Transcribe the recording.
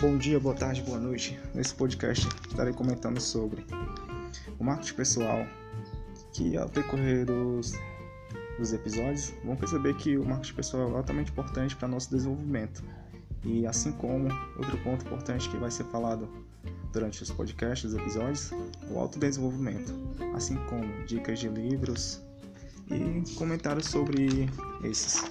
Bom dia, boa tarde, boa noite. Nesse podcast estarei comentando sobre o marketing pessoal, que ao decorrer dos, dos episódios vão perceber que o marketing pessoal é altamente importante para nosso desenvolvimento. E assim como outro ponto importante que vai ser falado durante os podcasts, os episódios, o autodesenvolvimento, assim como dicas de livros e comentários sobre esses.